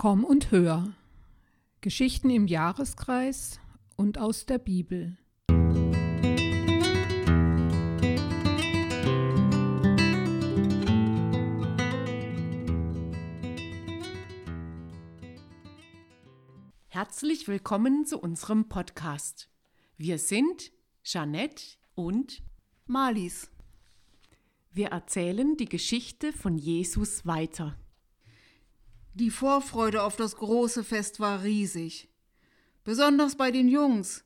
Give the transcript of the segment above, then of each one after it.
Komm und hör. Geschichten im Jahreskreis und aus der Bibel. Herzlich willkommen zu unserem Podcast. Wir sind Jeanette und Malis. Wir erzählen die Geschichte von Jesus weiter. Die Vorfreude auf das große Fest war riesig. Besonders bei den Jungs,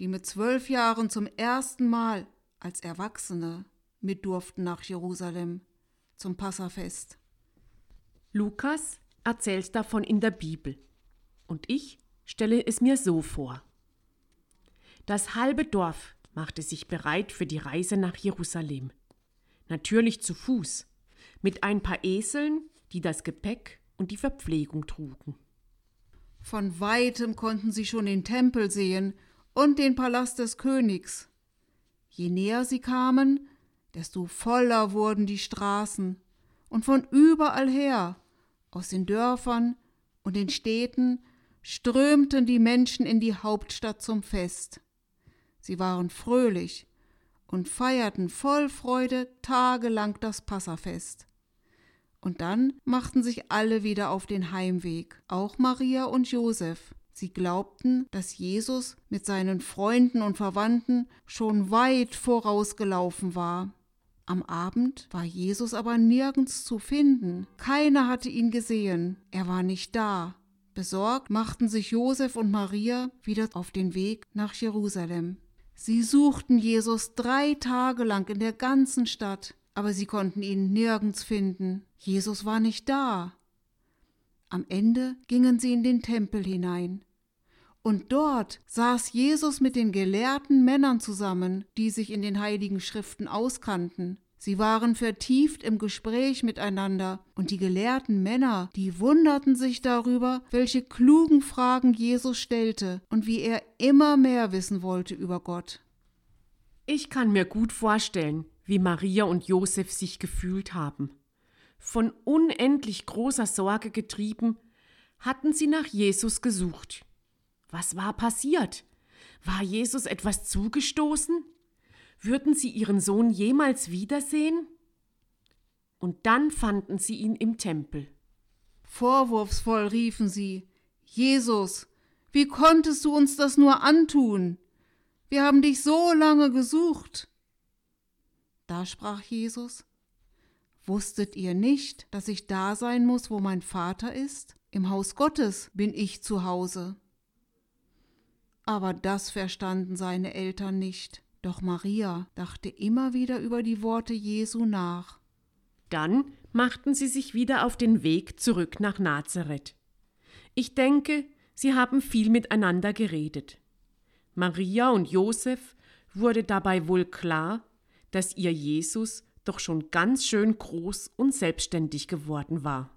die mit zwölf Jahren zum ersten Mal als Erwachsene mit durften nach Jerusalem zum Passafest. Lukas erzählt davon in der Bibel und ich stelle es mir so vor. Das halbe Dorf machte sich bereit für die Reise nach Jerusalem. Natürlich zu Fuß, mit ein paar Eseln, die das Gepäck und die Verpflegung trugen. Von weitem konnten sie schon den Tempel sehen und den Palast des Königs. Je näher sie kamen, desto voller wurden die Straßen, und von überall her, aus den Dörfern und den Städten, strömten die Menschen in die Hauptstadt zum Fest. Sie waren fröhlich und feierten voll Freude tagelang das Passafest. Und dann machten sich alle wieder auf den Heimweg, auch Maria und Josef. Sie glaubten, dass Jesus mit seinen Freunden und Verwandten schon weit vorausgelaufen war. Am Abend war Jesus aber nirgends zu finden. Keiner hatte ihn gesehen. Er war nicht da. Besorgt machten sich Josef und Maria wieder auf den Weg nach Jerusalem. Sie suchten Jesus drei Tage lang in der ganzen Stadt, aber sie konnten ihn nirgends finden. Jesus war nicht da. Am Ende gingen sie in den Tempel hinein. Und dort saß Jesus mit den gelehrten Männern zusammen, die sich in den heiligen Schriften auskannten. Sie waren vertieft im Gespräch miteinander, und die gelehrten Männer, die wunderten sich darüber, welche klugen Fragen Jesus stellte und wie er immer mehr wissen wollte über Gott. Ich kann mir gut vorstellen, wie Maria und Josef sich gefühlt haben. Von unendlich großer Sorge getrieben, hatten sie nach Jesus gesucht. Was war passiert? War Jesus etwas zugestoßen? Würden sie ihren Sohn jemals wiedersehen? Und dann fanden sie ihn im Tempel. Vorwurfsvoll riefen sie Jesus, wie konntest du uns das nur antun? Wir haben dich so lange gesucht. Da sprach Jesus Wusstet ihr nicht, dass ich da sein muss, wo mein Vater ist? Im Haus Gottes bin ich zu Hause. Aber das verstanden seine Eltern nicht. Doch Maria dachte immer wieder über die Worte Jesu nach. Dann machten sie sich wieder auf den Weg zurück nach Nazareth. Ich denke, sie haben viel miteinander geredet. Maria und Josef wurde dabei wohl klar, dass ihr Jesus doch schon ganz schön groß und selbstständig geworden war.